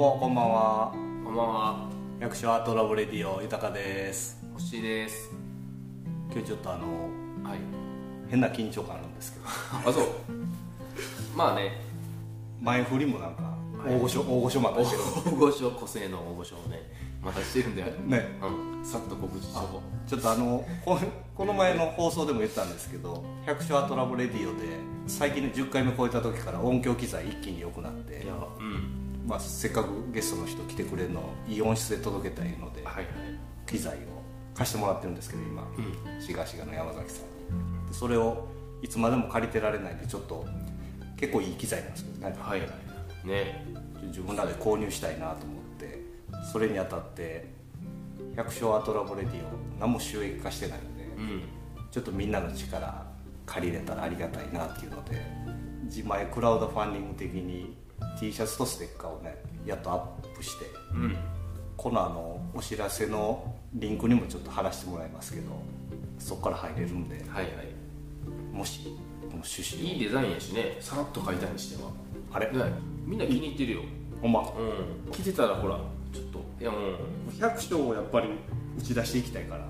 もこんばんは。こんばんは。百姓 ART LAB radio 豊です。星です。今日ちょっとあのはい。変な緊張感あるんですけど。あそう。まあね。前振りもなんかはい。大御所、大御所またしてる。大御所個性の大御所をねまたしてるんで ね。うん。さっと告知しとこちょっとあのここの前の放送でも言ったんですけど百姓 ART LAB radio で最近の10回目超えた時から音響機材一気に良くなって。ういやうんまあ、せっかくゲストの人来てくれるのをいい音質で届けたいので、はいはい。機材を貸してもらってるんですけど今、しがしがの山崎さん。にでそれをいつまでも借りてられないんでちょっと結構いい機材なんですけどね、はいはい。ね。自分らで購入したいなと思ってそれにあたって百姓アートラボレディオ何も収益化してないので、うん。ちょっとみんなの力借りれたらありがたいなっていうので自前クラウドファンディング的に T シャツとステッカーをねやっとアップしてうん。このあのお知らせのリンクにもちょっと貼らせてもらいますけどそこから入れるんではいはい。もしこの趣旨をいいデザインやしね。さらっと描いたにしてはあれ？ね。みんな気に入ってるよ。ほんま？うん。着てたらほらちょっと。いやもう百姓をやっぱり打ち出していきたいから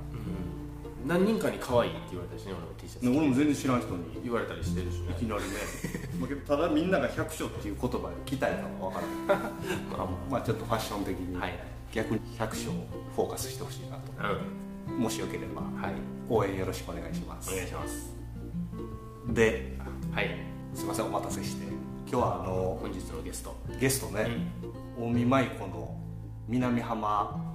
何人かに可愛いって言われたしね俺の T シャツ。俺も全然知らん人に。言われたりしてるしね。いきなりね。まあただみんなが百姓っていう言葉で来たいかは分からない まあ。まあちょっとファッション的に。はい。逆に百姓をフォーカスしてほしいなと。はいうん。もしよければはい。応援よろしくお願いします。お願いします。ではい。すいませんお待たせして。今日はあの本日のゲスト。ゲストね、近江舞子の南浜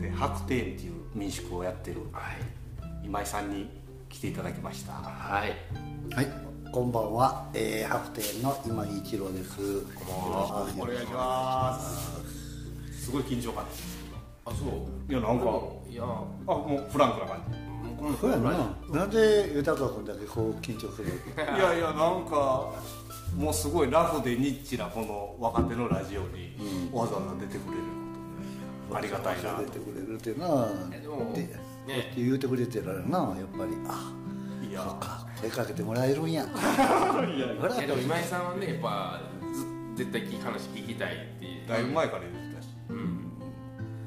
で白庭園っていう民宿をやってる。はい今井さんに来ていただきました。はい。はい、こんばんは、えー、白庭の今井一郎です。こんばんは。お願いします。すごい緊張感ですあそう。いやなんか。いや。あもうフランクな感もうそうやな。なんで豊君だけこう緊張する？じ いやいやなんかもうすごいラフでニッチなこの若手のラジオにわざわざ出てくれることでありがたいなと。出てくれるってな。えでもでね言うてくれてるな、やっぱり。あ、いや。あ、声か。けてもらえるんや。ほら。いやでも今井さんはねやっぱず絶対話聞きたいっていう。だいぶ前から言ってたし。うん。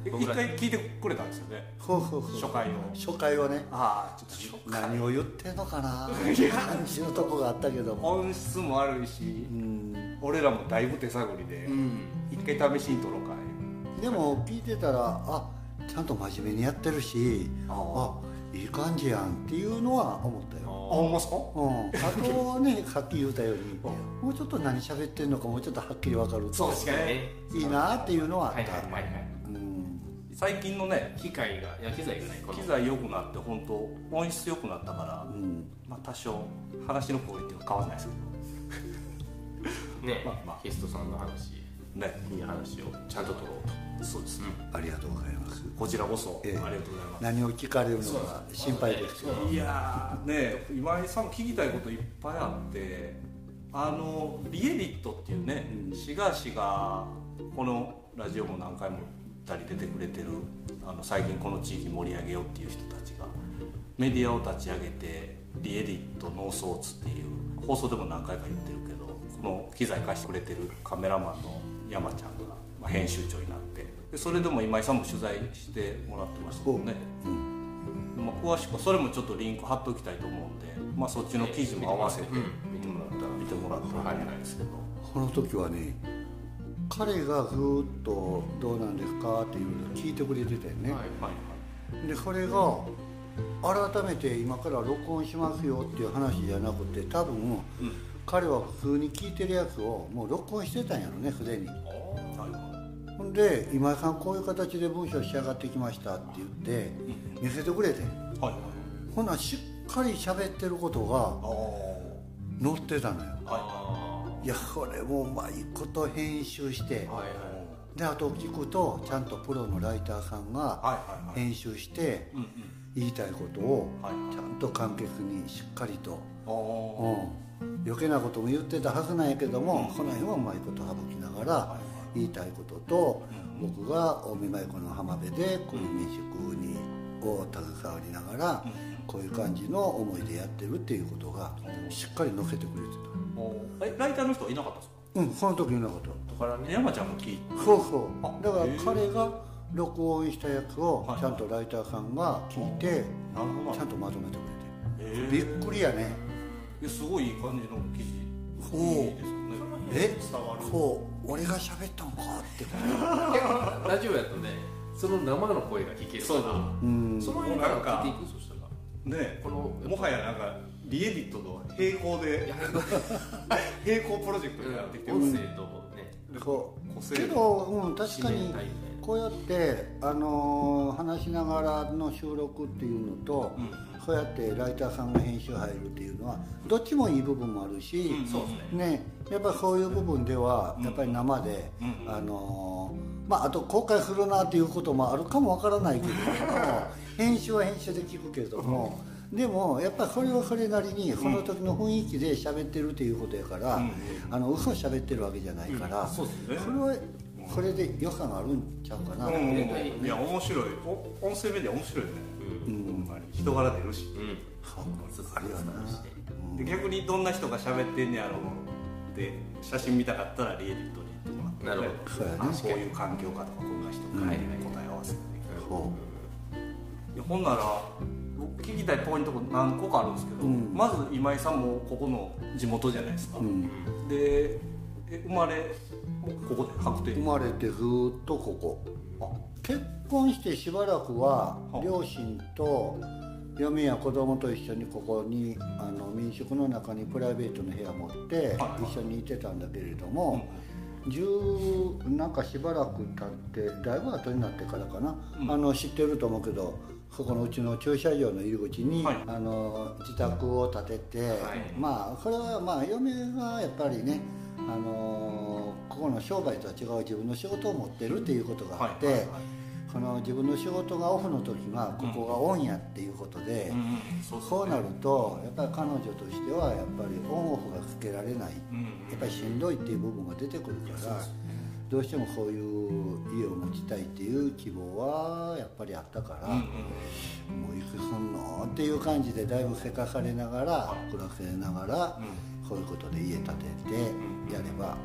え一回聞いてくれたんですよね。ほうほうほう。初回を。初回はね。ああちょっと何を言ってんのかな。感じのとこがあったけども。音質も悪いし。うん。俺らもだいぶ手探りで。うん。一回試しに撮ろうかでも聞いてたらあちゃんと真面目にやってるしあいい感じやんっていうのは思ったよ、あほんまっすか？うん、あとはねさっき言ったように もうちょっと何喋ってんのかもうちょっとはっきり分かると確かにね。いいなっていうのはあった、はいはいはいはい。うん。最近のね機械がいや機材がない機材良くなって本当音質良くなったから、うん。まあ多少話のクオリティは変わらないですねまあまあ。ゲストさんの話。けどね。いい話をちゃんと取ろうとそうです、ありがとうございます。こちらこそ、ええ。ありがとうございます。何を聞かれるのか心配ですけどいやーね今井さんも聞きたいこといっぱいあってあのリエディットっていうね、シガシがこのラジオも何回もたり出てくれてるあの最近この地域盛り上げようっていう人たちがメディアを立ち上げてリエディットノーソーツっていう放送でも何回か言ってるけどこの機材貸してくれてるカメラマンの山ちゃんが、まあ、編集長になってでそれでも今井さんも取材してもらってましたもんね、まあ、詳しくはそれもちょっとリンク貼っておきたいと思うんで、まあ、そっちの記事も合わせてうん。見てもらったら見てもらったらいいんじゃないですけど、この時はね彼がずーっと「どうなんですか?」っていうのを聞いてくれてたよね、はいはいでそれが改めて今から録音しますよっていう話じゃなくて多分、彼は普通に聞いてるやつをもう録音してたんやろねすでにほんで今井さんこういう形で文章仕上がってきましたって言って見せてくれてはいはい。ほなしっかり喋ってることあが載ってたのよ。あはい。やこれもうまいこと編集してはいはい。であと聞くとちゃんとプロのライターさんが編集してうんうん。言いたいことをはい。ちゃんと簡潔にしっかりと。うん、余計なことも言ってたはずなんやけども、この辺はうまいこと省きながら言いたいことと、僕が近江舞子の浜辺でこういう民宿にを携わりながら、こういう感じの思いでやってるっていうことがしっかり載せてくれておー。えライターの人はいなかったんですか？うんその時いなかった。だからね山ちゃんも聞いて。そうそう。あだから彼が録音したやつをはいちゃんとライターさんが聞いてちゃんとまとめてくれて。えびっくりやね。すごいいい感じの記事。いいですよね。え？伝わる。そう俺が喋ったんかって。ラジオやとねその生の声が聞ける。からうん。その辺から聞いていくそしたら。ねこのもはやなんかリエディットと並行で並 行プロジェクトになってきてる。音声とね。そう個性けど、うん、確かにこうやって、あのー話しながらの収録っていうのと、うんそうやってライターさんが編集入るっていうのはどっちもいい部分もあるし、うんね。ね、やっぱりそういう部分ではうん。やっぱり生で、うんあのーまあ、あと後悔するなっていうこともあるかもわからないけれども 編集は編集で聞くけれども、でもやっぱりそれはそれなりにその時の雰囲気で喋ってるっていうことやから、うん。あの嘘喋ってるわけじゃないから、そうですね。それはそれで良さがあるんちゃうかな、うん絶対いや面白い。お音声メディア面白いよね人柄出るしうん。あるよなして。で逆にどん。な人が喋ってん。ねやろうって写真見たかったらリエディットに行ってもらってなるほどそうやね。あこういう環境かとかこん。な人か、うん答え合わせてそい。やほんなら僕聞きたいポイント何個かあるんですけど、うん。まず今井さんもここの地元じゃないですか、う、うん、でえ生まれもここで確定生まれてずーっとここ。あ結婚してしばらくはは両親と嫁や子供と一緒にここにあの民宿の中にプライベートの部屋持ってはい。一緒にいてたんだけれども、10なんかしばらく経ってだいぶ後になってからかな、うん。あの知ってると思うけどそこのうちの駐車場の入り口に、はい。あの自宅を建てて、まあこれはまあ嫁がやっぱりねあのここの商売とは違う自分の仕事を持ってるっていうことがあって、はいはいはい。その自分の仕事がオフの時がここがオンやっていうことで、うんうんねそうなるとやっぱり彼女としてはやっぱりオンオフがつけられない。うんやっぱりしんどいっていう部分が出てくるからどうしてもそういう家を持ちたいっていう希望はやっぱりあったから、もういくつすんの？っていう感じでだいぶせかされながら暮らせながら、そういうことで家建ててやれば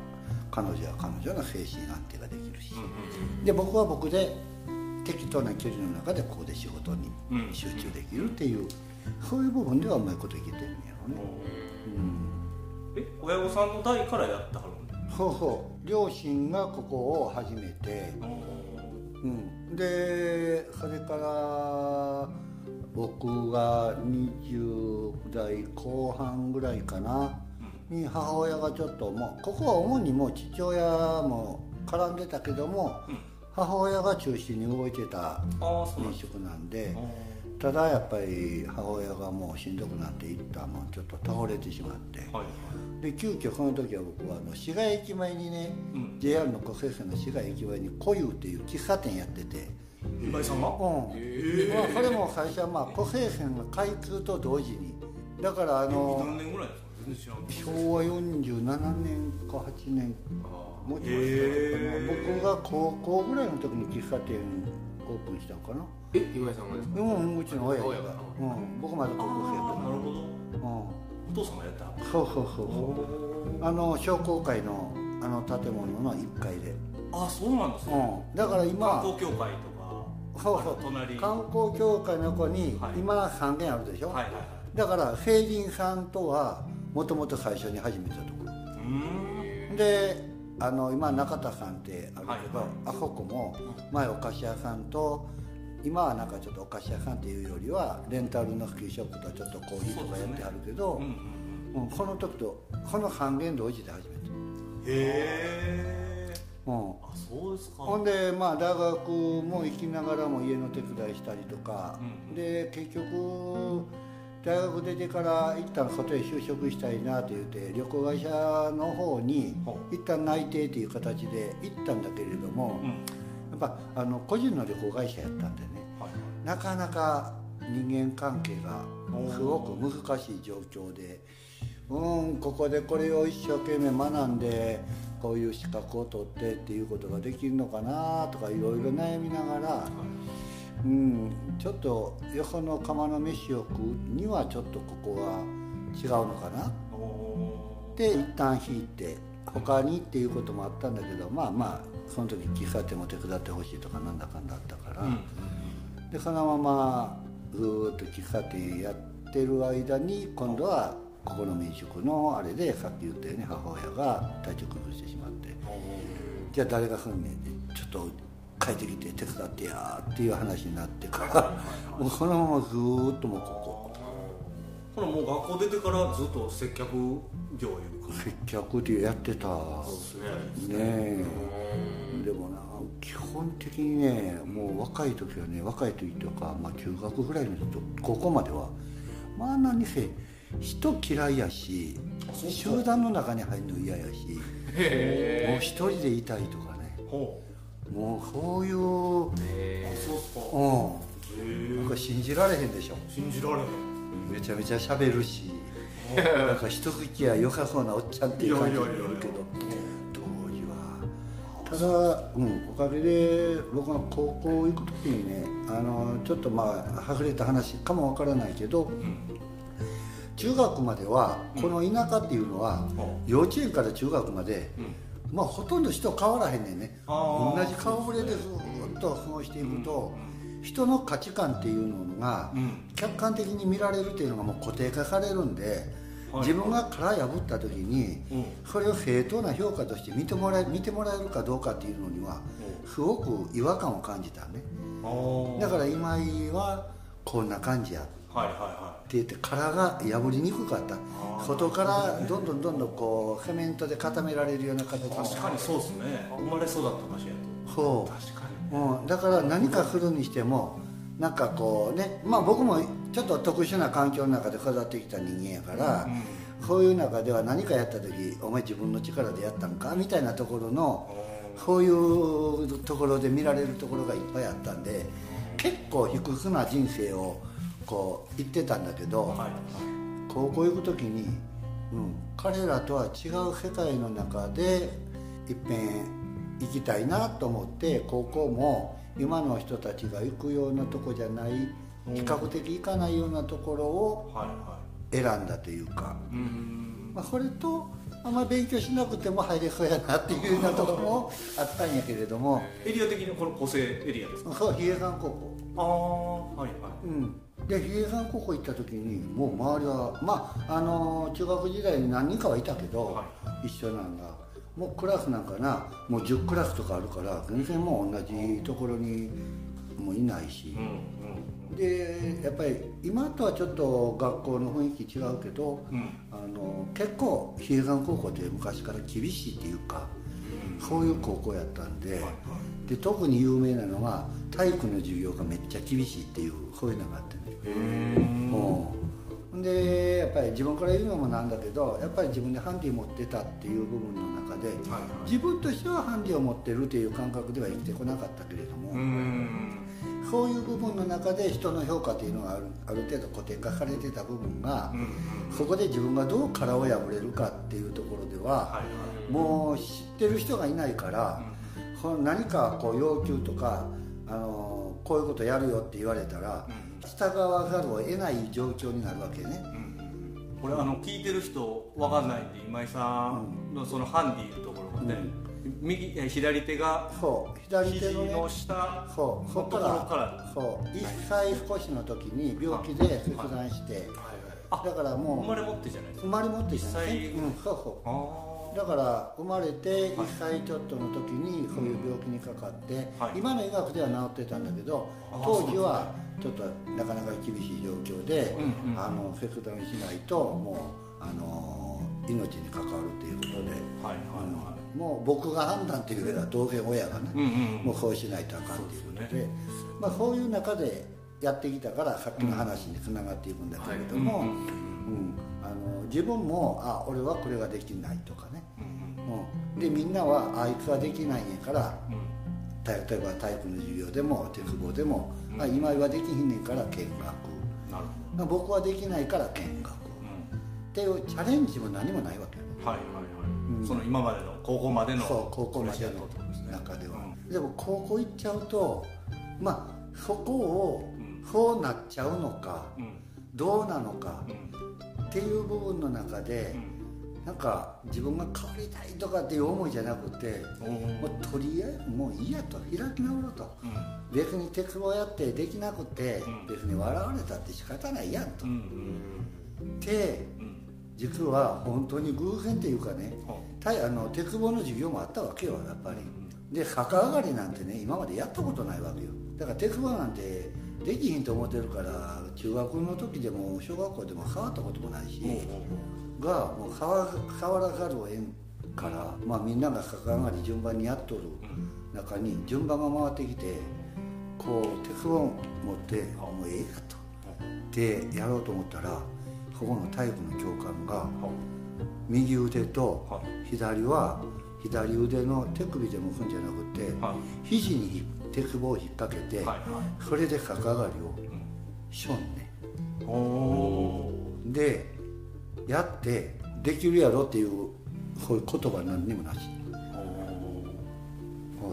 彼女は彼女の精神安定ができるし、で僕は僕で適当な距離の中でここで仕事にうん。集中できるっていう、そういう部分ではうまいこといけてるんやろね、うん、え親御さんの代からやってはるんでそうそう。両親がここを始めて、うん、でそれから僕が20代後半ぐらいかなに母親がちょっともうここは主にもう父親も絡んでたけども、母親が中心に動いてたああそうなん民でただやっぱり母親がもうしんどくなっていったもうちょっと倒れてしまって。ーはい。で急遽その時は僕はあの市街駅前にね、うん。JR の国政線の市街駅前に古湯っていう喫茶店やってて。今井さんが？うん、まあ、これも最初はまあ古政線が開通と同時に。だからあの何年ぐらいですか？昭和47年か8年。もうちょっとへー僕が高校ぐらいの時に喫茶店オープンしたのかな。え今井さんがですかうんうちの親が、親が。うん、僕まだ高校生やった。なるほど。うん。お父さんがやった。はそうそうそうそう。あの商工会のあの建物の1階で、あそうなんですね。うん、だから今観光協会とかそうそう。隣。観光協会の子に、はい。今3軒あるでしょ、はいはいはい。だから成人さんとはもともと最初に始めたとこ。ろであの今中田さんってあるけど、はい。はいあそこも前お菓子屋さんと今はなんかちょっとお菓子屋さんっていうよりはレンタルのスキーショップとちょっとコーヒーとかやってあるけど、うんうんうん。うんこの時とこの3軒同時で始めた、へえ。うん、あそうですか。ほんでまあ大学も行きながらも家の手伝いしたりとか、うん。で結局大学出てから一旦外へ就職したいなと言って旅行会社の方にほ一旦内定という形で行ったんだけれども、うん。やっぱあの個人の旅行会社やったんでねはいなかなか人間関係がすごく難しい状況でうんここでこれを一生懸命学んでこういう資格を取ってっていうことができるのかなとかいろいろ悩みながら、うん、ちょっとよその釜の飯を食うにはちょっとここは違うのかな。おで一旦引いて他にっていうこともあったんだけどまあまあその時喫茶店も手伝ってほしいとかなんだかんだあったから、でそのままずーっと喫茶店やってる間に今度はここの民宿のあれでさっき言ったように母親が体調崩してしまって。じゃあ誰がすんねんでちょっと帰ってきて手伝ってやっていう話になってからもうそのままずーっともうここ。ほらもう学校出てからずっと接客業いうか。接客でやってた。そうですね。ねえ。でもな基本的にねもう若い時はね若い時とか、まあ、中学ぐらいの人高校まではまあ何せ人嫌いやし集団の中に入るの嫌やしもう一人でいたいとかね。ほもうそういううそうっすかうんなんか信じられへんでしょ。信じられへん。めちゃめちゃ喋るしなんか一口や良さそうなおっちゃんっていう感じになるけど。当時はただ、うん、おかげで僕の高校行く時にねあのちょっとまあはぐれた話かもわからないけど、中学まではこの田舎っていうのは、幼稚園から中学まで、まあほとんど人変わらへんねんね。同じ顔ぶれでずっと過ごしていくと、人の価値観っていうのが、ん。客観的に見られるっていうのがもう固定化されるんで、自分が殻破った時に、うん。それを正当な評価として見てもらえ見てもらえるかどうかっていうのにはすごく違和感を感じたね。だから今井はこんな感じやってはいはいは言って殻が破りにくかった。外からどんどんどんどんこうセメントで固められるような形い確かにそうですね。生まれ育った場所やと。そう。確かうん、だから何かするにしてもなんかこうねまあ僕もちょっと特殊な環境の中で育ってきた人間やから、そういう中では何かやった時「お前自分の力でやったんか?」みたいなところのそういうところで見られるところがいっぱいあったんで結構卑屈な人生をこう言ってたんだけど、はい。高校行く時に、うん、彼らとは違う世界の中でいっぺん行きたいなと思って高校も今の人たちが行くようなとこじゃない比較的行かないようなところを選んだというか、まあ、それとあんま勉強しなくても入れそうやなっていうようなところもあったんやけれども。エリア的にこの個性エリアですか？そう比叡山高校。ああはいはい。うん、で比叡山高校行った時にもう周りはまああの中学時代に何人かはいたけど、は一緒なんがもうクラスなんかなもう10クラスとかあるから全然もう同じところにもういないし。う、んでやっぱり今とはちょっと学校の雰囲気違うけど、うん。うんあの結構比叡山高校って昔から厳しいっていうか、そういう高校やったんで,、で特に有名なのが体育の授業がめっちゃ厳しいっていうそういうのがあってね。へえうん、でやっぱり自分から言うのもなんだけどやっぱり自分でハンディ持ってたっていう部分の中で、はい。自分としてはハンディを持ってるっていう感覚では生きてこなかったけれども、うんそういう部分の中で人の評価っていうのがあるある程度固定化されてた部分が、うんそこで自分がどう殻を破れるかっていうところでは、もう知ってる人がいないから、その何かこう要求とかあのこういうことやるよって言われたら、従わざるを得ない状況になるわけね。これあの聞いてる人わかんないんで今井さんのそのハンディのところがね、右え左手がそう左手のね肘の下そうそこから。そう1歳少しの時に病気で切断してあだからもう生まれ持ってじゃない。ですか生まれ持ってした一歳うんそうそあうだから生まれて1歳ちょっとの時にそういう病気にかかって、はい。今の医学では治ってたんだけどあ当時はちょっとなかなか厳しい状況で、うんうん。あの切断しないともうあの命に関わるということで、はいはいはもう僕が判断っていうよりは当然親がね、いうんうん。もうそうしないとあかんっていうことでそうですまあ、そういう中でやってきたからさっきの話につながっていくんだけれども、うんうんうん。あの自分もあ俺はこれができないとかね、うんうん、でみんなはあいつはできないんやからうん。た例えば体育の授業でも鉄棒でも、まあ、今はできひんねんから見学、僕はできないから見学。っほていうチャレンジも何もないわけはいはいはい、その今までの高校までのそう高校までの中では、うん。でも高校行っちゃうとまあそこをうんそうなっちゃうのか、うん。どうなのかうん。っていう部分の中で、なんか自分が変わりたいとかっていう思いじゃなくてもうとりあえずもういいやと開き直ろうと。うん。別に鉄棒やってできなくてうん。別に笑われたって仕方ないやんとうんうんでうん実は本当に偶然っていうかねあの鉄棒の授業もあったわけよやっぱり。で逆上がりなんてね今までやったことないわけよ。だから鉄棒なんてできひんと思ってるから中学の時でも小学校でも変わったこともないしがもう変わ変わらざるを得んから、まあ、みんなが逆上がり順番にやっとる中に順番が回ってきてこう鉄棒を持って「もうええや」と。でやろうと思ったらここの体育の教官が右腕とはい。左は左腕の手首で向くんじゃなくてはい。肘に鉄棒を引っ掛けてはいはそれで逆上がりをいしょんね。うんでやってできるやろっていうこういう言葉何にもなし。あ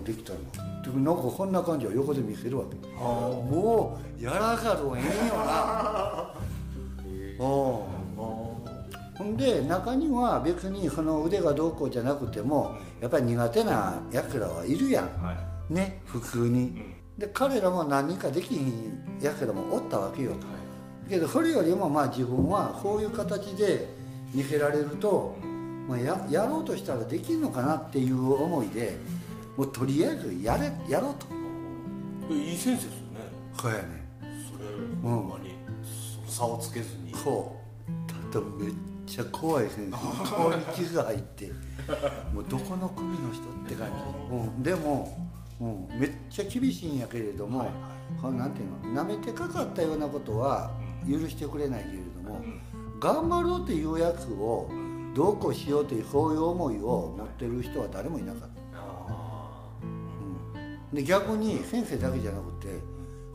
できたの。でなんかこんな感じを横で見せるわけ。あもうやらざるをえんよな。うんほんで中には別にその腕がどうこうじゃなくてもやっぱり苦手なやつらはいるやん。ーはい。ね普通に。で彼らも何人かできひんやつらもおったわけよ。けどそれよりもまあ自分はこういう形で見せられると、まあ、ややろうとしたらできるのかなっていう思いでもうとりあえずやれやろうと。いい先生ですよね。そうやね。それほんまに差をつけずに。そう。ただめっちゃ怖い先生。顔に傷が入ってもうどこの組の人って感じ、うん、でも、うん、めっちゃ厳しいんやけれども、このなんていうの？舐めてかかったようなことは許してくれないけれども、頑張ろうっていうやつをどうこうしようというそういう思いを持ってる人は誰もいなかった。で逆に先生だけじゃなくて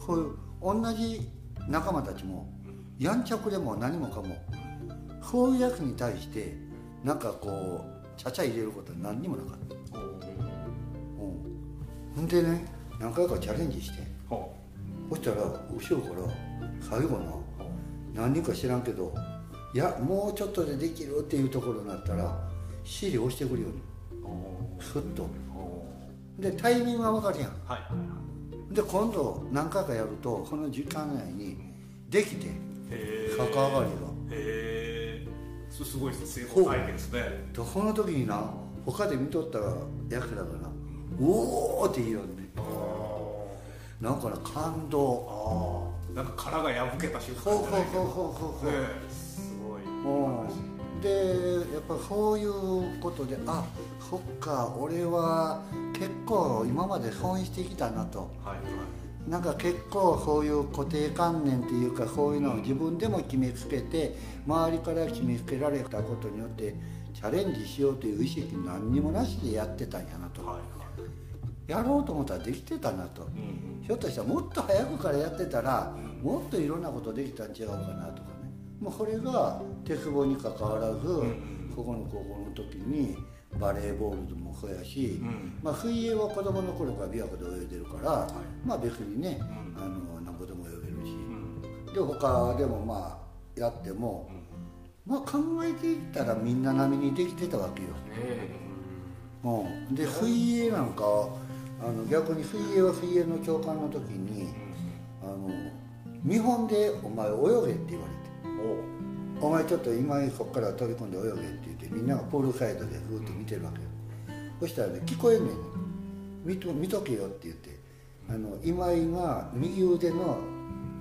こういう同じ仲間たちもやんちゃくれも何もかもそういうやつに対してなんかこうちゃちゃ入れることは何にもなかった、うん、ほんでね何回かチャレンジしてはそしたら後ろから最後の何人か知らんけどいやもうちょっとでできるっていうところになったら尻押してくるように。スッと。でタイミングが分かるやん。はいはいで今度何回かやるとこの時間内にできてへ逆上がりが。へえそれすごいですね成功体験ですね。でこの時にな他で見とったやつらがな「おお!」って言うよね。なんかな感動。ああなんか殻が破けた瞬ほうほう間じゃないけど。ほうほうほうほう。ねえ。すごい。うん。でやっぱそういうことであそっか俺は結構今まで損してきたなと。はいはいなんか結構そういう固定観念っていうかそういうのを自分でも決めつけて周りから決めつけられたことによってチャレンジしようという意識何にもなしでやってたんやなと。はいはいやろうと思ったらできてたなと。うんひょっとしたらもっと早くからやってたらもっといろんなことできたん違うかなとかね。もうこれが鉄棒にかかわらずここの高校の時にバレーボールでもそうやし、ん。まあ、水泳は子供の頃から琵琶湖で泳いでるから、まあ別にね、うん。あのなんぼでも泳げるし、うん。で他でもまあやっても、まあ考えていったらみんな並みにできてたわけよ、うん、で水泳なんかあの逆に水泳は水泳の教官の時にあの見本で「お前泳げ」って言われて。お前ちょっと今そこから飛び込んで泳げって言ってみんながポールサイドでふーっと見てるわけよ。そしたらね聞こえんねん見と見とけよって言ってあの今井が右腕の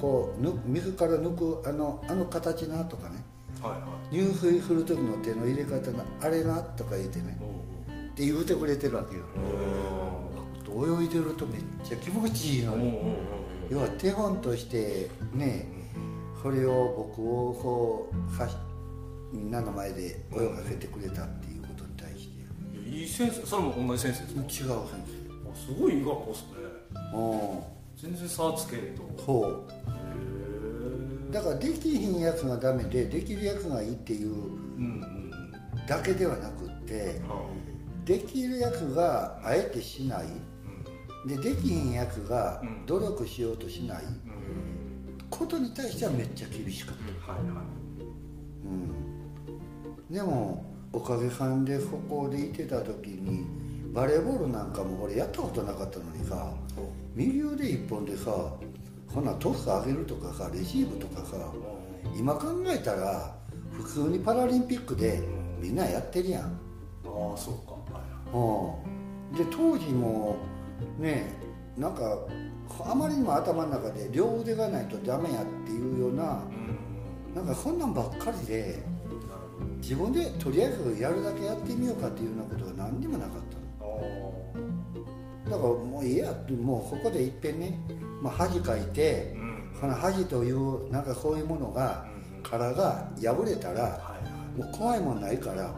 こうぬ水から抜くあのあの形なとかねはいはい。入水する時の手の入れ方のあれなとか言ってねって言うてくれてるわけよ。泳いでるとめっちゃ気持ちいいのに。要は手本としてねそれを僕をこうはしみんなの前で泳がせてくれたっていうことに対して。いい先生それも同じ先生ですか？違う先あすごいいい学校ですね。生う。ん全然差つけんと。そへうだからできひんやつがダメでできるやつがいいっていうだけではなくってできるやつがあえてしない。でできひんやつがうん。努力しようとしないことに対してはめっちゃ厳しかった。はいはい。うん。でもおかげさんでここでいてた時にバレーボールなんかも俺やったことなかったのにさ右腕一本でさこんなトス上げるとかさレシーブとかさ今考えたら普通にパラリンピックでみんなやってるやん、ああそうか。はうん、で当時もねなんかあまりにも頭の中で両腕がないとダメやっていうようないうん。なんかそんなんばっかりで自分でとりあえずやるだけやってみようかっていうようなことが何にもなかったの。だからもういいやってもうここでいっぺんね、まあ、恥かいてうん。この恥というなんかそういうものが殻が破れたらはいはい。もう怖いもんないから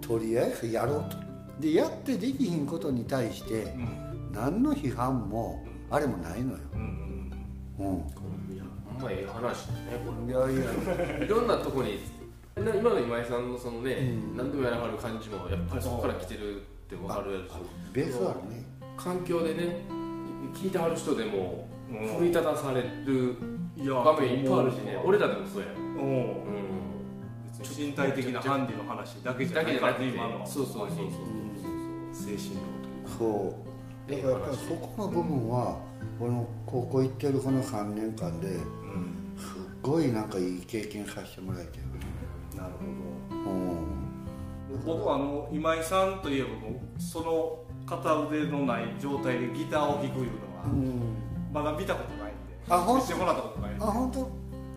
とりあえずやろうと。でやってできひんことに対してうん。何の批判もあれもないのよ、うん。うん。うん、いやほんまええ話だねこいやいや。れいろんなとこにな今の今井さんのそのね、うん。何でもやらはる感じもやっぱりそこから来てるって分かるやろしベースはあるね。環境でね聞いてはる人でもうん。奮い立たされるいや場面いっぱいあるしね。俺らでもそうや。ん、うん身体的なハンディの話だけじゃなくて。今の。はそうそうそうそう。精神そうだからやっぱりそこの部分はこの高校行ってるこの3年間ですっごいなんかいい経験させてもらえてる。なるほど。うん。僕はあの今井さんといえばその片腕のない状態でギターを弾くいうのはうん。まだ見たことないんで。あほん見せてもらったことないんで。あ本当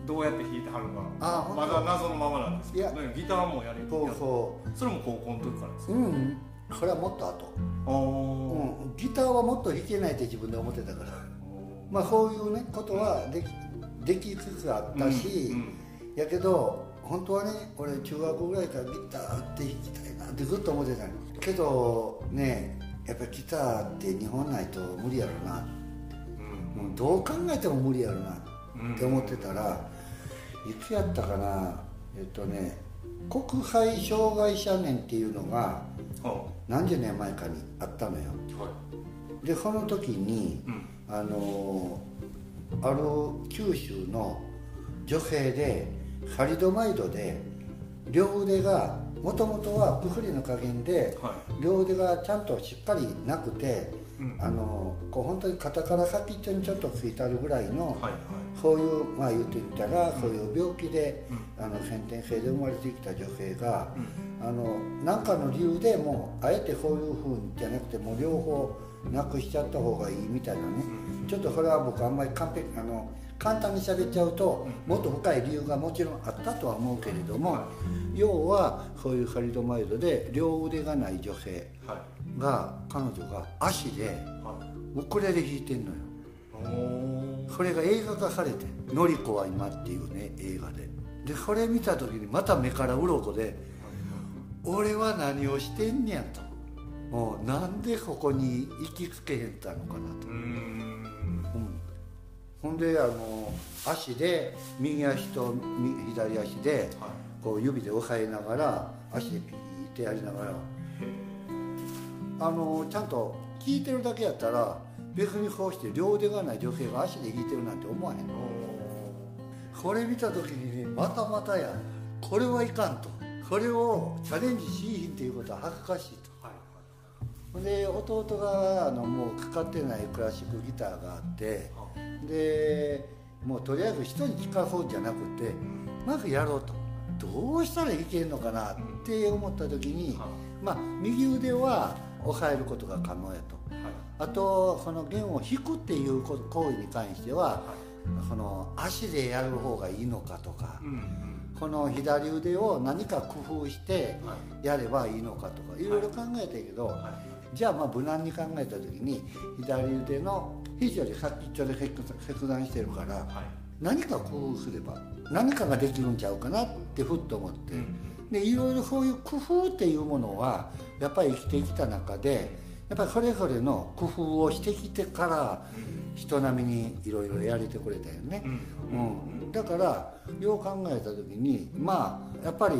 どうやって弾いてはるかあまだ謎のままなんですけどギターもやれる。そうそそれも高校の時からですううんこれはもっと後。うん、ギターはもっと弾けないって自分で思ってたから。まあそういうねことはできできつつあったし、うんやけど本当はね俺中学校ぐらいからギターって弾きたいなってずっと思ってたの。けどねやっぱりギターって日本ないと無理やろな、うん。うん、どう考えても無理やろなうん。って思ってたらいつやったかな。えっとね国際障害者年っていうのがあ何十年前かにあったのよ。はい。でその時にうん。あのある九州の女性でサリドマイドで両腕がもともとは薬の加減では両腕がちゃんとしっかりなくてあのこう本当に肩から先っちょにちょっとついてあるぐらいのはいはい。そういうまあ言ってみたらそういう病気でうん。あの先天性で生まれてきた女性がうん。あの何かの理由でもうあえてそういうふうじゃなくてもう両方なくしちゃった方がいいみたいなね。ちょっとそれは僕あんまり完璧あの簡単に喋っちゃうともっと深い理由がもちろんあったとは思うけれども要はそういうサリドマイドで両腕がない女性はい。が彼女が足ではい。ウクレレ弾いてんのよ。それが映画化されて「のりこは今」っていうね映画で。でそれ見た時にまた目から鱗で俺は何をしてんねやと。もうなんでここに行きつけへんたのかなとほんであの足で右足と右左足ではい。こう指で押さえながら足でピーってやりながら。あのちゃんと聞いてるだけやったら別にこうして両腕がない女性が足で弾いてるなんて思わへんの。これ見た時にねまたまたや。これはいかんと。これをチャレンジしひんっていうことは恥ずかしいと。で弟があのもうかかってないクラシックギターがあってでもうとりあえず人に聞かそうじゃなくてまずやろうと。どうしたらいけるのかなって思った時に、まあ右腕は押さえることが可能やと。あとその弦を弾くっていう行為に関してはその足でやる方がいいのかとかこの左腕を何か工夫してやればいいのかとかいろいろ考えたけど、じゃあまあ無難に考えた時に左腕の肘より先っちょで切断してるからはい。何か工夫すれば何かができるんちゃうかなってふっと思って、うんでいろいろそういう工夫っていうものはやっぱり生きてきた中でやっぱりそれぞれの工夫をしてきてから人並みにいろいろやれてくれたよね。うん。うん、だからよう考えた時にまあやっぱり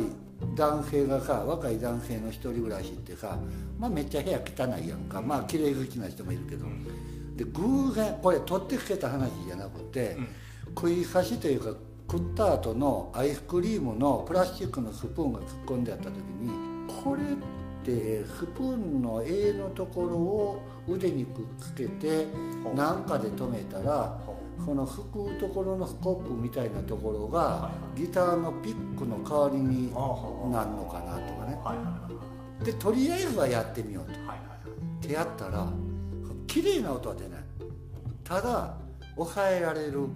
男性がさ若い男性の一人暮らしってさ、まあ、めっちゃ部屋汚いやんか。まあ綺麗好きな人もいるけど、で偶然これ取ってきてた話じゃなくて、食い刺しというか食った後のアイスクリームのプラスチックのスプーンが突っ込んであった時にこれってスプーンの柄のところを腕にくっつけて何かで止めたらほこの拭くところのスコップみたいなところがはギターのピックの代わりになるのかなとかね。でとりあえずはやってみようと。ってやったら綺麗な音は出ない。ただ抑えられる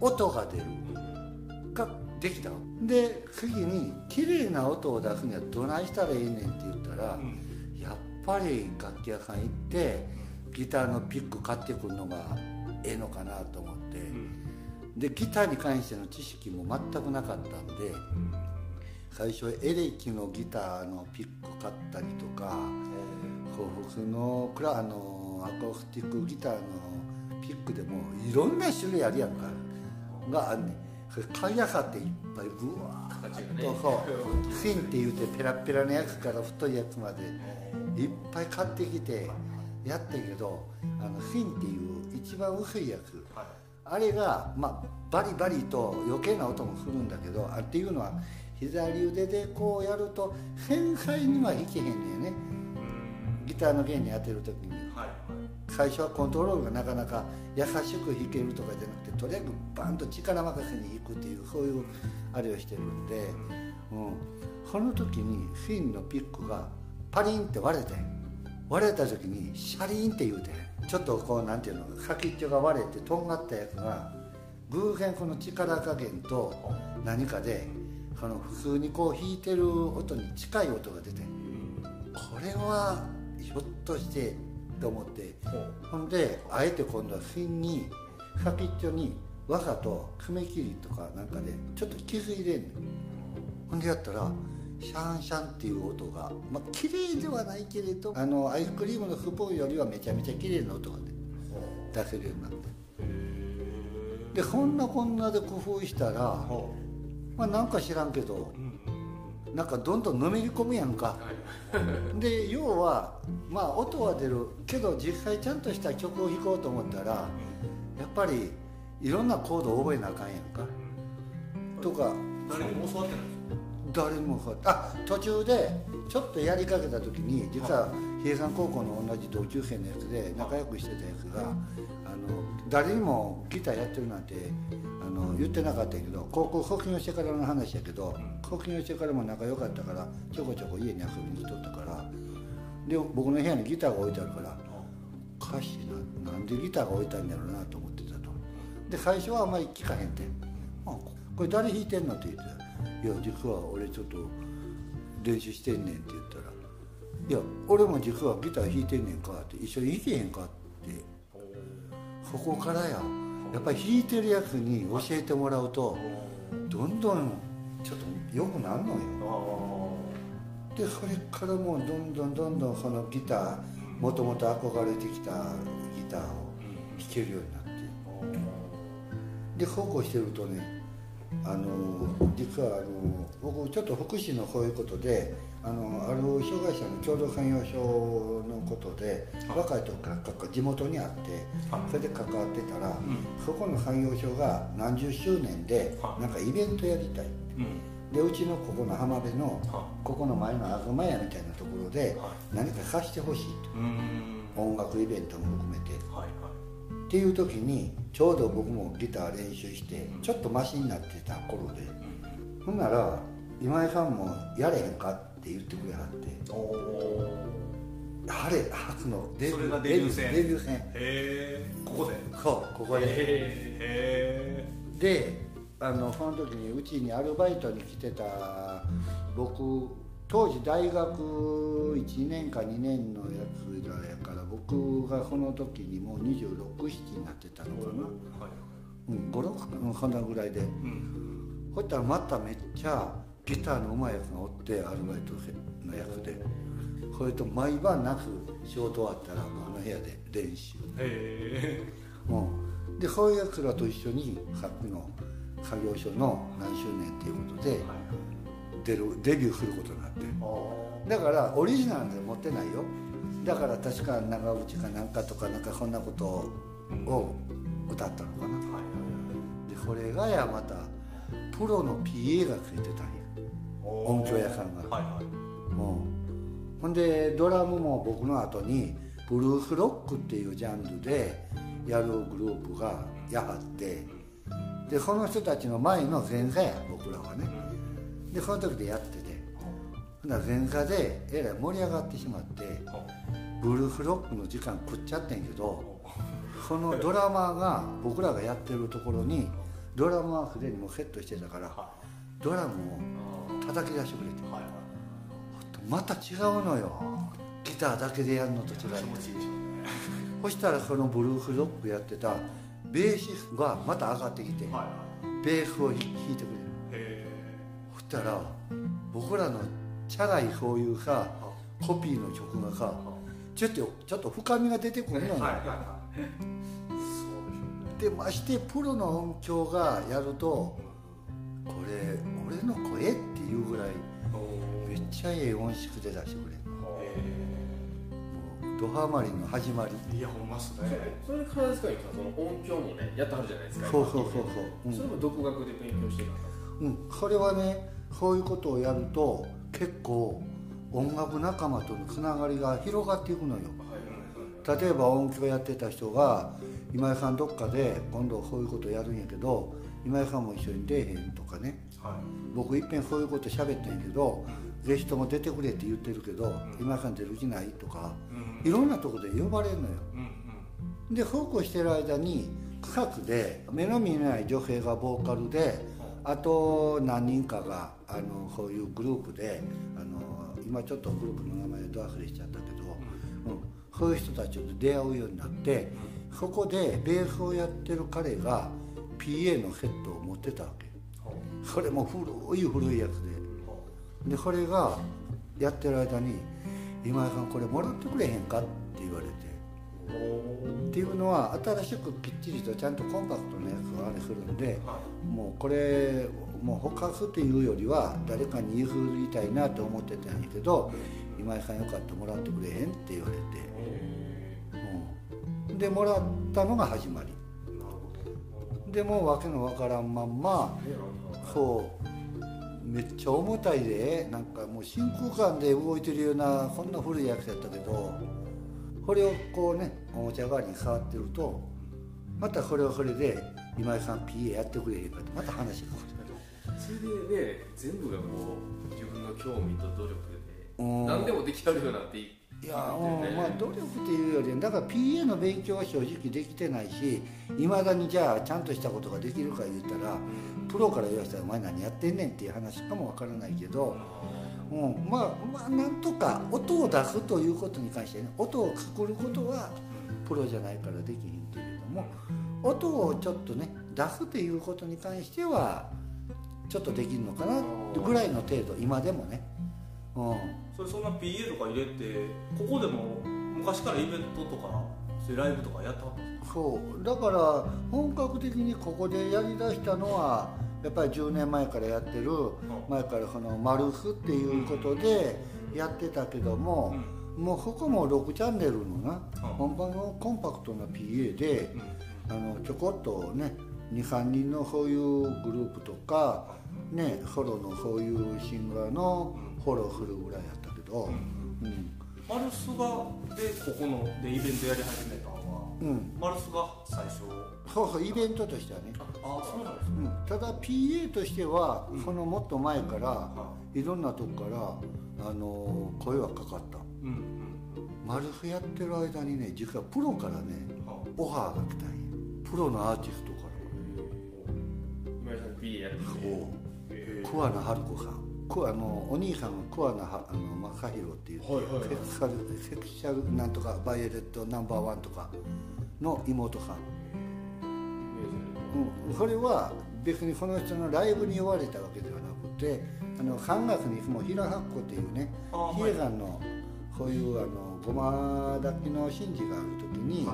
音が出る。ができた。で次に綺麗な音を出すにはどないしたらええねんって言ったら、うん。やっぱり楽器屋さん行ってギターのピック買ってくるのがええのかなと思って、でギターに関しての知識も全くなかったんで最初エレキのギターのピック買ったりとかこう普通のクラあのアコースティックギターのピックでもいろんな種類あるやんかがあんねん。それ買いやがっていっぱいブワーッとそうフィンって言うてペラペラのやつから太いやつまでいっぱい買ってきてやったけどあのフィンっていう一番薄いやつ。はい。あれが、まあ、バリバリと余計な音もするんだけどあっていうのは左腕でこうやると繊細には弾けへんねんね。ギターの弦に当てる時には。い最初はコントロールがなかなか優しく弾けるとかじゃなくてとりあえずバンと力任せに弾くっていうそういうあれをしてるんで、うん、その時にフィンのピックがパリンって割れて割れた時にシャリンって言うてちょっとこうなんていうの先っちょが割れてとんがったやつが偶然この力加減と何かでその普通にこう弾いてる音に近い音が出てこれはひょっとしてと思って。ほんであえて今度は芯に先っちょにわざと爪切りとかなんかでちょっと傷入れんの。ほんでやったらシャンシャンっていう音がまあ綺麗ではないけれどあのアイスクリームのスプーンよりはめちゃめちゃ綺麗な音が出せるようになって。でこんなこんなで工夫したらまあなんか知らんけどなんかどんどんのめり込むやんか。で要はまあ音は出る。けど実際ちゃんとした曲を弾こうと思ったらやっぱりいろんなコードを覚えなあかんやんか。とか。誰にも教わってないんです誰にも分かってあ途中でちょっとやりかけた時に実は比叡山高校の同じ同級生のやつで仲良くしてたやつがあの誰にもギターやってるなんてあの言ってなかったけど高校卒業してからの話やけど卒業してからも仲良かったからちょこちょこ家に遊びに来とったから。で僕の部屋にギターが置いてあるからおかしいななんでギターが置いてあるんやろうなと思ってたと。で最初はあんまり聞かへんて「あこれ誰弾いてんの?」って言って「いや実は俺ちょっと練習してんねん」って言ったら「いや俺も実はギター弾いてんねんか」って「一緒に弾けへんか?」って。そこからややっぱり弾いてるやつに教えてもらうとどんどんちょっと良くなるのよ。でそれからもうどんどんどんどんそのギターもともと憧れてきたギターを弾けるようになって。でそうこうしてるとねあの実はあの僕ちょっと福祉のそういうことであのある障害者の共同産業所のことで若い時から地元にあってそれで関わってたら、そこの産業所が何十周年ではい。なんかイベントやりたい。でうちのここの浜辺のはここの前の東屋みたいなところでは何かさしてほしいうん。と音楽イベントも含めて。っていう時にちょうど僕もギター練習してちょっとマシになってた頃で。ほんなら今井さんもやれへんかって言ってくれはって。おおあれ初のデビューデビュー戦。デビュー戦。へえここで。そうここで。へであのその時にうちにアルバイトに来てた僕当時大学1年か2年のやつらやから僕がその時にもう267になってたのかな、はい。うん、56うんそんなぐらいで。うん。ほったらまためっちゃギターの上手いやつがおってアルバイトのやつで。それと毎晩なく仕事終わったら僕の部屋で練習。へえ。うん、でそういうやつらと一緒にさっきの作業所の何周年っていうことで出るデビューすることになって。だからオリジナルで持ってないよ。だから確か長渕かなんかとかなんかそんなことを歌ったのかな。でそれがやまたプロの PA がついてたんや音響屋さんが。はいはい。ほんでドラムも僕の後にブルースロックっていうジャンルでやるグループがやはってでこの人たちの前の前座や僕らはね。でその時でやっててほんなら前座でえらい盛り上がってしまってブルースロックの時間食っちゃってんけどそのドラマーが僕らがやってるところにドラムはすでにもうセットしてたからドラムを叩き出してくれて。また違うのよ。ギターだけでやるのと違ってそしたらそのブルースロックやってたベーシストがまた上がってきてベースを弾いてくれる。そしたら僕らのチャラいそういうさコピーの曲がさちょっとちょっと深みが出てくるのよ、でましてプロの音響がやるとこれ俺の声っていうぐらいめっちゃええ音色で出してくれるもうドハマりの始まり。いやほんまっすね。それからですかその音響もねやってはるじゃないですかそうそうそうそう、うん。それも独学で勉強してたんですか？うん、それはねそういうことをやると結構音楽仲間とのつながりが広がっていくのよ。例えば音響やってた人が今井さんどっかで今度そういうことやるんやけど今井さんも一緒に出えへんとかね僕い。っぺんそういうこと喋ってんやけどぜひとも出てくれって言ってるけど今井さん出る気ないとかいろんなとこで呼ばれるのよ。でそうこうしてる間に近くで目の見えない女性がボーカルであと何人かがあのそういうグループであの今ちょっとグループの名前ど忘れしちゃったけど、うん、そういう人たちと出会うようになってそこでベースをやってる彼が PA のセットを持ってたわけそれも古い古いやつででこれがやってる間に「今井さんこれもらってくれへんか?」って言われて。っていうのは新しくきっちりとちゃんとコンパクトなやつをあれするんで、もうこれもうほかすっていうよりは誰かに譲りたいなと思ってたんやけど「今井さんよかったもらってくれへん?」って言われて、うん、でもらったのが始まりでも訳のわからんまんまそう。めっちゃ重たいで。なんかもう真空管で動いてるようなこんな古いやつやったけどこれをこうねおもちゃ代わりに触ってるとまたこれはこれで今井さん PA やってくれへんかってまた話がそれでね全部がこう自分の興味と努力でうん。何でもできたるようになっていいやもうまあ努力っていうよりだから PA の勉強は正直できてないしいまだにじゃあちゃんとしたことができるか言ったらプロから言わせたらお前何やってんねんっていう話かもわからないけど、うん、まあまあなんとか音を出すということに関してね音を作ることはプロじゃないからできひんけれども音をちょっとね出すっていうことに関してはちょっとできるのかなぐらいの程度今でもね。うん。それそんな PA とか入れてここでも昔からイベントとかそういうライブとかやったんですか？そう。だから本格的にここでやりだしたのはやっぱり10年前からやってる前からその「マルフ」っていうことでやってたけども、もうここも6チャンネルのな、本番のコンパクトな PA で、あのちょこっとね23人のそういうグループとか、ね、ソロのそういうシンガーのフォローするぐらいやったけど、うん。マルスがでここのでイベントやり始めたのは、うん。マルスが最初？そうそうイベントとしてはね。ああそうなんですね。うん。ただ PA としてはそのもっと前からい。ろんなとこからあの声はかかった。うんうんマルフやってる間にね実はプロからねオファーが来たんや。プロのアーティストか今井さん PA やってらてお桑名春子さん。くあのお兄さんが桑名はあの正宏っていう、はいはいはい。セクシャルセクシャルなんとかバイオレットナンバーワンとかの妹さん。うん、それは別にこの人のライブに呼ばれたわけではなくてあの3月にいつも平八甲っていうね比叡山のそういうあのごま炊きの神事がある時に、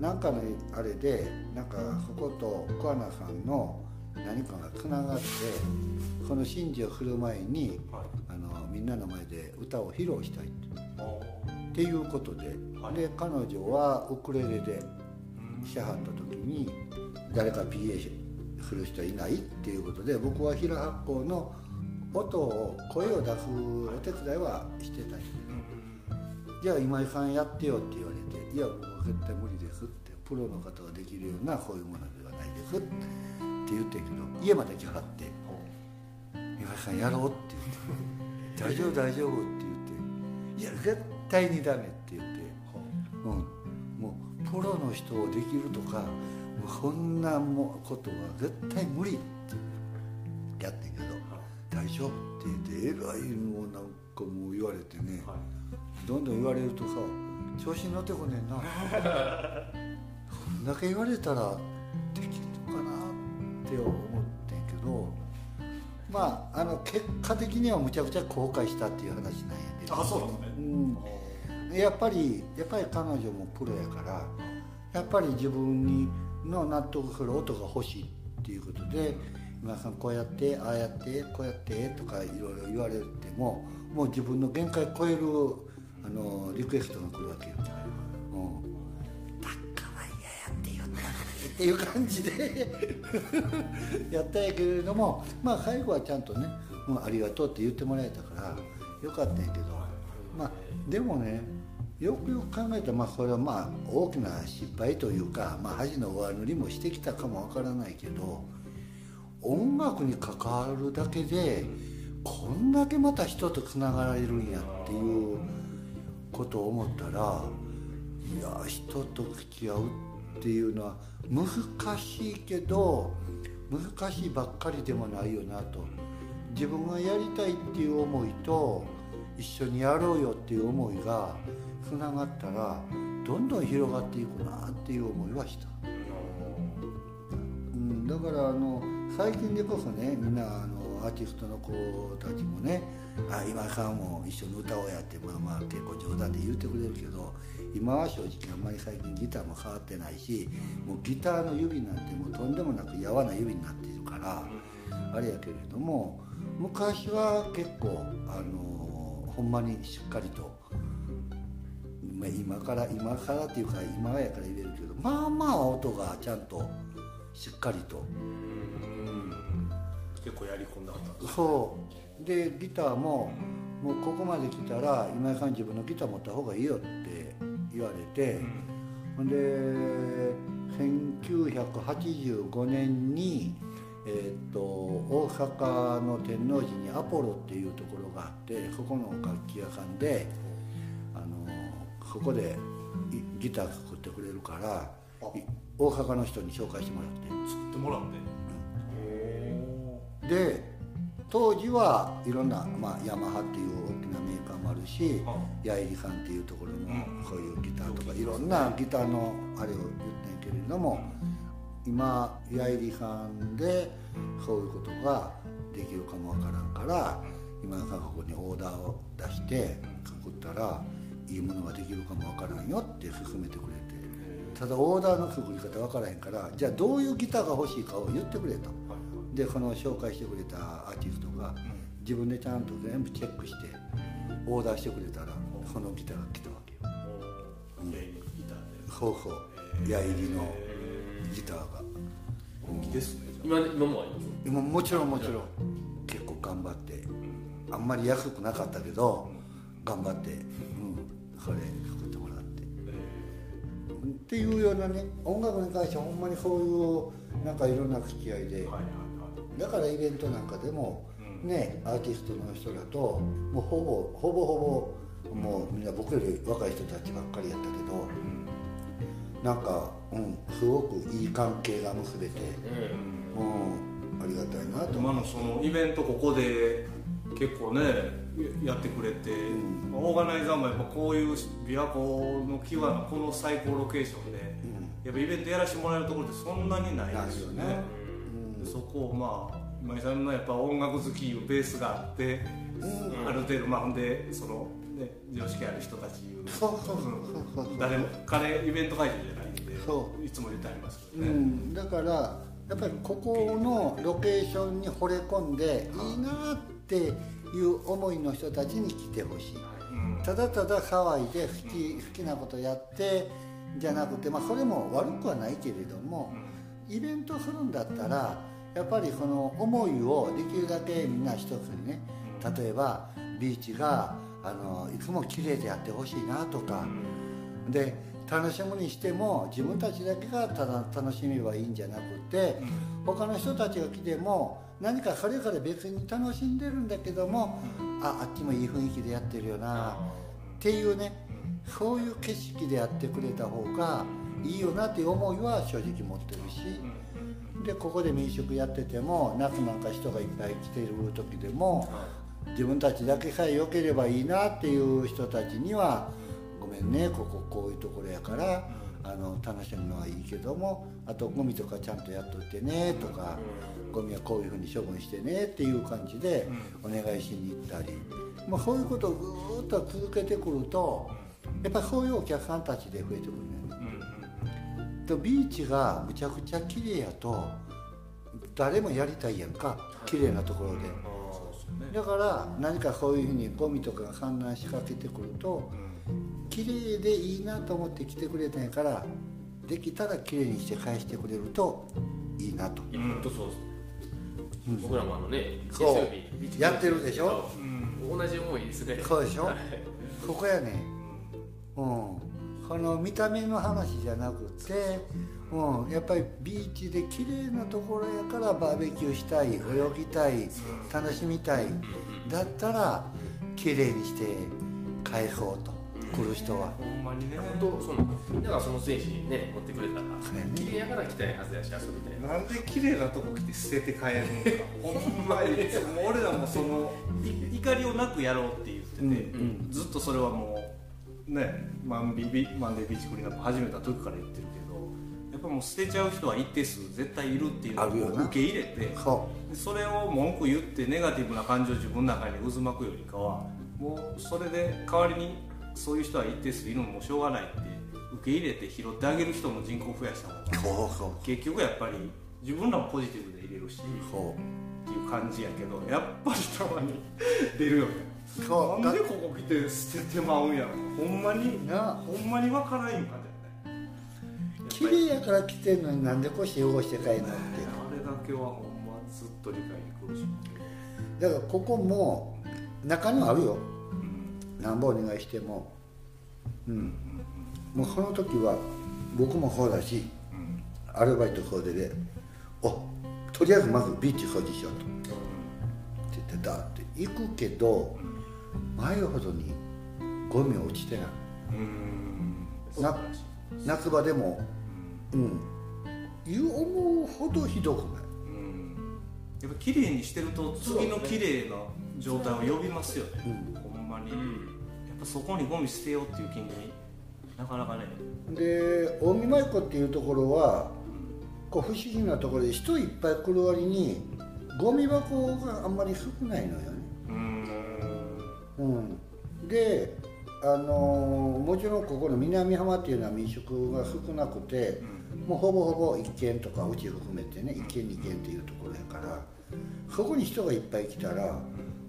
なんかのあれでなんかそこと桑名さんの何かがつながってこの神事をする前にはい。あのみんなの前で歌を披露したいあっていうことで、はい。で彼女はウクレレでしはった時に誰か PA する人いない？っていうことで僕は平八甲の音を声を出すお手伝いはしてたんや。じゃあ今井さんやってよって言われて「いや僕は絶対無理です」ってプロの方ができるようなこういうものではないですって言ってんけど家まで来はって「今井さんやろう」って言って「大丈夫大丈夫」って言って「いや絶対にダメ」って言って、うん、もうプロの人をできるとかもうこんなもことは絶対無理ってやってんけど「大丈夫」って言ってえらいのをなんかもう言われてね、どんどん言われるとさ調子に乗ってこねんな。こんだけ言われたらって思ってんけどまああの結果的にはむちゃくちゃ後悔したっていう話なんやけど。あそうなんね。うん、やっぱりやっぱり彼女もプロやからやっぱり自分にの納得する音が欲しいっていうことで今さんこうやってああやってこうやってとかいろいろ言われてももう自分の限界超えるあのリクエストが来るわけよ。うん、っていう感じで。やったんやけれどもまあ最後はちゃんとね「うん、ありがとう」って言ってもらえたからよかったんやけど。まあでもねよくよく考えたらまあこれはまあ大きな失敗というか、まあ、恥の上塗りもしてきたかもわからないけど音楽に関わるだけでこんだけまた人とつながれるんやっていうことを思ったらいや人と付き合うっていうのは難しいけど難しいばっかりでもないよなと。自分がやりたいっていう思いと一緒にやろうよっていう思いがつながったらどんどん広がっていくなっていう思いはした、うん、だからあの最近でこそねみんなあのアーティストの子たちもね「あ今さんも一緒に歌おうや」ってまあまあ結構冗談で言ってくれるけど今は正直あんまり最近ギターも変わってないしもうギターの指なんてもうとんでもなくやわな指になっているからあれやけれども昔は結構あのほんまにしっかりと。まあ今から今からっていうか今やから言えるけどまあまあ音がちゃんとしっかりと。結構やり込んだそう。でギターももうここまで来たら今井さん自分のギター持った方がいいよって言われて、ほんで1985年に、えー、と大阪の天王寺にアポロっていうところがあってそこの楽器屋さんであのそこでいギター作ってくれるからい大阪の人に紹介してもらって。作ってもらって。で当時はいろんな、まあ、ヤマハっていう大きなメーカーもあるしはヤイリさんっていうところのうん。そういうギターとかいろんなギターのあれを言ってんけれども今ヤイリさんでそういうことができるかもわからんから今さんここにオーダーを出して作ったらいいものができるかもわからんよって勧めてくれて。ただオーダーの作り方わからへんからじゃあどういうギターが欲しいかを言ってくれと。でこの紹介してくれたアーティストが自分でちゃんと全部チェックしてオーダーしてくれたらそのギターが来たわけよ。えギターでそう。そう矢入りのギターが。本気ですね。今今もあります？今もちろんもちろん。結構頑張って。あんまり安くなかったけど頑張って、うん、それ作ってもらって。っていうようなね音楽に関してはほんまにそういうなんかいろんな付き合いで、はいはいはい。だからイベントなんかでも、うんねアーティストの人だともうほぼほぼほぼもうみんな僕より若い人たちばっかりやったけどなんか、うん、すごくいい関係が結べて、うん、ありがたいなと。今のそのイベントここで結構ねやってくれて、ん。オーガナイザーもやっぱこういう琵琶湖の際のこの最高ロケーションで、やっぱイベントやらせてもらえるところってそんなにないですよね。よね。でそこをまあ今井さんのやっぱ音楽好きいうベースがあって、ある程度まあほんでその、ね、常識ある人たちいうのそうそうそう。そう誰も彼イベント会場じゃないんでそいつも言ってありますけうどね、ん、だからやっぱりここのロケーションに惚れ込んでいいなっていう思いの人たちに来てほしい。うん。ただただ騒いで好き好きなことやってじゃなくて、まあ、それも悪くはないけれどもイベントするんだったらやっぱりこの思いをできるだけみんな一つにね例えばビーチがあのいつも綺麗でやってほしいなとか、で楽しむにしても自分たちだけがただ楽しめばいいんじゃなくて、他の人たちが来ても何かそれぞれ別に楽しんでるんだけども、ああっちもいい雰囲気でやってるよなっていうねそういう景色でやってくれた方がいいよなっていう思いは正直持ってるし。でここで民宿やってても夏なんか人がいっぱい来てる時でも自分たちだけさえ良ければいいなっていう人たちにはごめんねこここういうところやからあの楽しむのはいいけどもあとゴミとかちゃんとやっといてねとかゴミはこういうふうに処分してねっていう感じでお願いしに行ったり、まあ、そういうことをぐーっと続けてくるとやっぱりそういうお客さんたちで増えてくるね。とビーチがむちゃくちゃ綺麗やと誰もやりたいやんか綺麗なところで。だから何かそういうふうにゴミとかが散乱しかけてくると綺麗でいいなと思って来てくれたんやからできたら綺麗にして返してくれるといいなと。いや本当そうです、僕らもあのねそう。やってるでしょ？同じ思いですね。そうでしょ？はい。ここやねうんこの見た目の話じゃなくて、うん、やっぱりビーチで綺麗なところやからバーベキューしたい泳ぎたい楽しみたい。だったら綺麗にして返そうと来る人は。ほんまにね。本当そうなんですみんながその精神にね持ってくれたら。綺麗やから来たいはずやし遊びたいな。んで綺麗なとこ来て捨てて帰るのか。ほんまに。もう俺らもそのい怒りをなくやろうって言ってて、うん。ずっとそれはもうねマンビビマンデービーチクリーンアップ始めた時から言ってるけどやっぱもう捨てちゃう人は一定数絶対いるっていうのを受け入れてそれを文句言ってネガティブな感情を自分の中に渦巻くよりかはもうそれで代わりにそういう人は一定数いるのもしょうがないって受け入れて拾ってあげる人の人口を増やした方が結局やっぱり自分らもポジティブで入れるしそっていう感じやけどやっぱりたまに出るよね。うそう。なんでここ来て捨ててまうんやろ。ほんまになほんまにわからんいう感じやね綺麗やから来てんのになんでこうして汚して帰るのって。あれだけはほんまずっと理解に苦しだからここも中にはあるよ。なんぼお願いしても。うん。もうその時は僕もそうだしアルバイトそうででおとりあえずまずビーチ掃除しようと。って言ってだって行くけど前ほどにゴミは落ちてない。うん。な夏場でも。うん。いう思うほどひどくない。うん。やっぱ綺麗にしてると次の綺麗な状態を呼びますよね、ほんまに、やっぱそこにゴミ捨てようっていう気になかなかね。で近江舞子っていうところはこう不思議なところで人いっぱい来る割にゴミ箱があんまり少ないのようん、であのーもちろんここの南浜っていうのは民宿が少なくて、もうほぼほぼ1軒とかうち含めてね1軒2軒っていうところやからそこに人がいっぱい来たら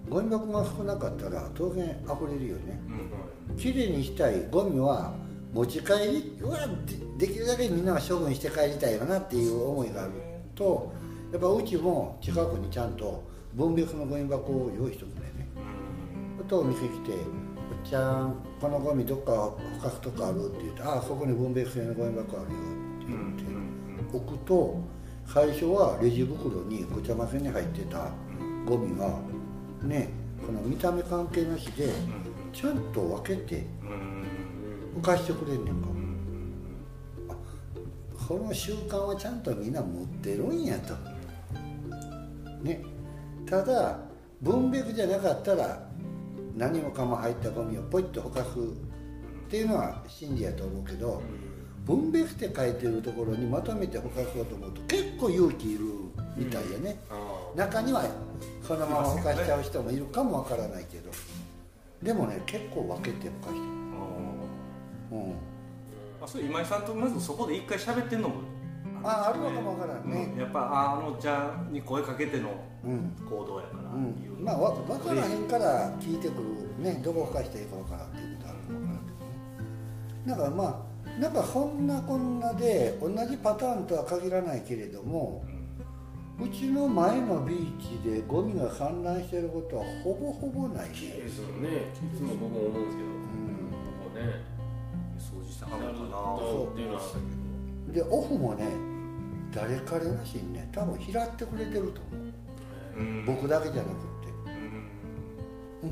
ゴミ箱が少なかったら当然溢れるよね。きれいにしたいゴミは持ち帰りはでできるだけみんなが処分して帰りたいよなっていう思いがあるとやっぱうちも近くにちゃんと分別のゴミ箱を用意しとくんだよねあとお店来て「おっちゃんこのゴミどっかほかすとこある?」って言って「ああそこに分別用のゴミ箱あるよ」って言って置くと最初はレジ袋にごちゃ混ぜに入ってたゴミがねこの見た目関係なしでちゃんと分けて浮かしてくれんねんか。あこの習慣はちゃんとみんな持ってるんやと。ね。ただ分別じゃなかったら何もかも入ったゴミをポイッとほかすっていうのは真理やと思うけど分別って書いてるところにまとめてほかそうと思うと結構勇気いるみたいやね、中にはそのままほかしちゃう人もいるかもわからないけどでもね結構分けてほかしてる。うん。あそれ今井さんとまずそこで一回喋ってんのもああるのかもわからんね。うん。やっぱああのちゃんに声かけてのうん、行動やから、うんいう。まあわ分からへんから聞いてくるね。どこほかしていいか分からんっていうことあるかもわからんけどね。だからまあなんかそんなこんなで同じパターンとは限らないけれどもうちの前のビーチでゴミが散乱してることはほぼほぼない。ね綺麗ですよね。いつも僕も思うんですけど、ここね掃除してはるのかそう。っていうのはあったけど。でオフもね誰彼なしにね多分拾ってくれてると思う、うん。僕だけじゃなくって。うん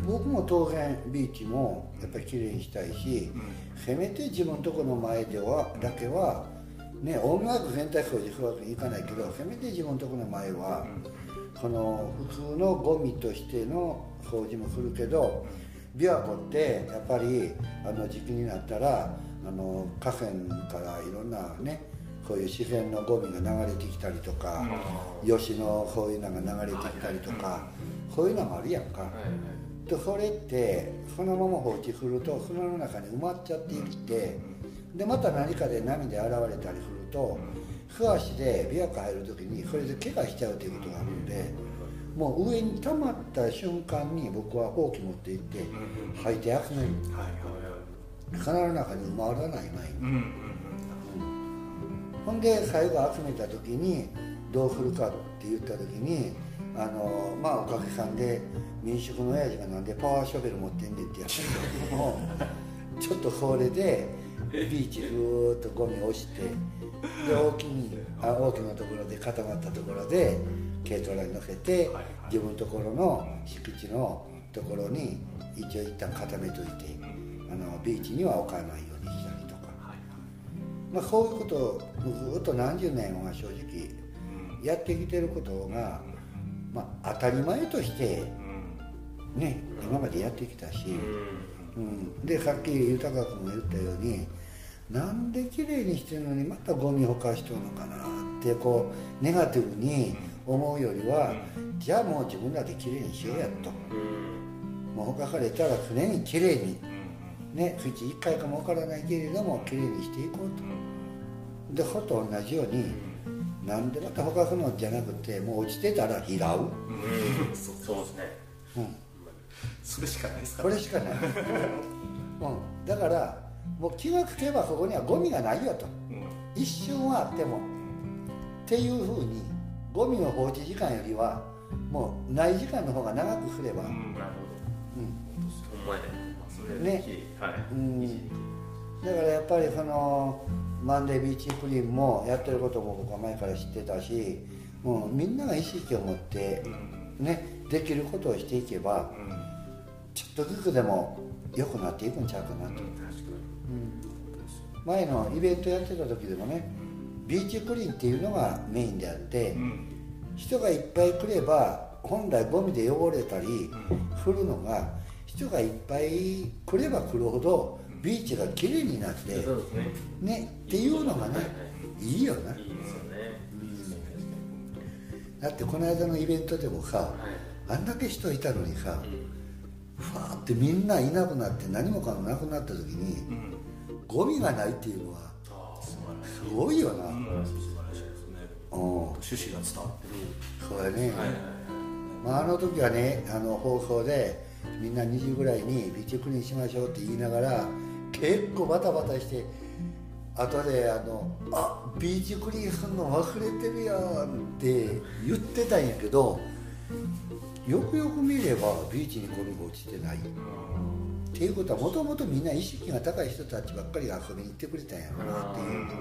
僕も当然ビーチもやっぱりきれいにしたいしせめて自分のとこの前ではだけはね音楽全体掃除するわけにいかないけどせめて自分のとこの前はこの普通のゴミとしての掃除もするけど琵琶湖ってやっぱりあの時期になったらあの河川からいろんなねこういう自然のゴミが流れてきたりとか、吉のこういうのが流れてきたりとか、そういうのもあるやんか、はいはい。でそれってそのまま放置すると砂の中に埋まっちゃってきてでまた何かで波で現れたりすると素足で琵琶湖入る時にそれで怪我しちゃうということがあるんでもう上に溜まった瞬間に僕はほうき持って行って履いて集めるはいはい砂の中に埋まらない前に。うんうんほんで最後集めた時にどうするかって言った時にあのまあおかげさんで民宿の親父がなんでパワーショベル持ってんねんってやったけども ちょっとそれでビーチずーっとゴミ押してで大きにあ大きなところで固まったところで軽トラに乗せて自分のところの敷地のところに一応一旦固めといてあのビーチには置かないよ。まあ、こういうことをずっと何十年は正直やってきてることが、まあ、当たり前としてね今までやってきたし、うん、でさっき豊君も言ったようになんで綺麗にしてるのにまたゴミほかしとるのかなってこうネガティブに思うよりは、じゃあもう自分らで綺麗にしようやと、もうほかされたら常に綺麗にねうち1回かもわからないけれども綺麗にしていこうと。でほと同じように、なんでまたほかすのじゃなくてもう落ちてたら拾う、うん。そうですね。うん、それしかないですかこれしかない、うん、だからもう気がつけばここにはゴミがないよと。うん。一瞬はあっても。っていうふうにゴミの放置時間よりはもうない時間の方が長くすれば、うんうんなるほど。ほんねそれね。はい。うん。だからやっぱりそのマンデービーチクリーンもやってることも僕は前から知ってたしもうみんなが意識を持ってうん。ねできることをしていけばうん。ちょっとずつでも良くなっていくんちゃうかなと、確か前のイベントやってた時でもねビーチクリーンっていうのがメインであって、うん。人がいっぱい来れば本来ゴミで汚れたりするのが人がいっぱい来れば来るほどビーチがきれいになってね。ねっていうのがねはいいい。よないいですよね。だってこの間のイベントでもさはい。あんだけ人いたのにさうん。ふわーってみんないなくなって何もかもなくなった時にうん。ゴミがないっていうのはすごいよな、うん趣旨が伝わってそうやね、まあ、あの時はねあの放送でみんな2時ぐらいにビーチクリーンしましょうって言いながら結構バタバタして後であの「あビーチクリーンすんの忘れてるやん」って言ってたんやけどよくよく見ればビーチにゴミが落ちてない。っていうことはもともとみんな意識が高い人たちばっかりが遊びに行ってくれたんやろなっていうのが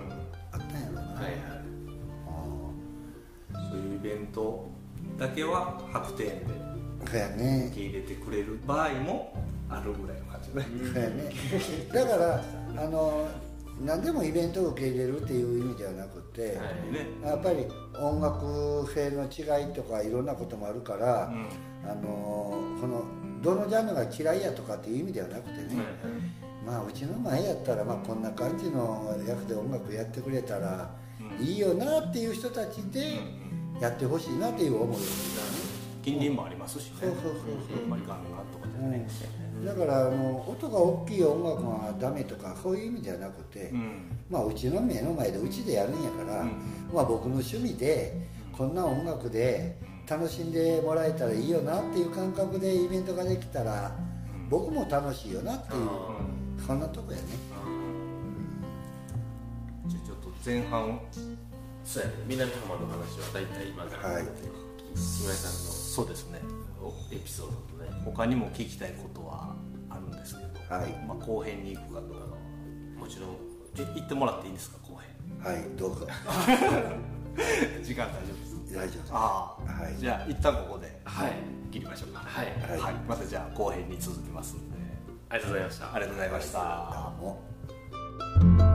あったんやろな、はいはい。あそういうイベントだけは白点で受け入れてくれる場合もあるぐらいの感じね。そうやねだからあの何でもイベントを受け入れるっていう意味ではなくて、はい。ねやっぱり音楽性の違いとかいろんなこともあるから、うん。あのこのどのジャンルが嫌いやとかっていう意味ではなくてね、はいはい。まあうちの前やったら、まあ、こんな感じの役で音楽やってくれたらいいよなっていう人たちでやってほしいなっていう思い近隣もありますしね。そうそうそうそう。あんまりガンガンとかじゃないで。すよねだからあの音が大きい音楽がダメとかそういう意味ではなくて、うん。まあうちの目の前でうちでやるんやから、うん。まあ僕の趣味でこんな音楽で楽しんでもらえたらいいよなっていう感覚でイベントができたら僕も楽しいよなっていうそんなとこやね。じゃあちょっと前半そうやね。南浜の話は大体今からはい。木村さんそうですね。のエピソードとね。他にも聞きたいことは？はい。まあ、後編に行くかどうかもちろんい行ってもらっていいんですか後編。はいどうぞ。時間大丈夫です。大丈夫です。ああ、はい。じゃあ一旦ここで。はい。切りましょうか。はい。はい。はい、またじゃあ後編に続きますんで。ありがとうございました。ありがとうございました。どうも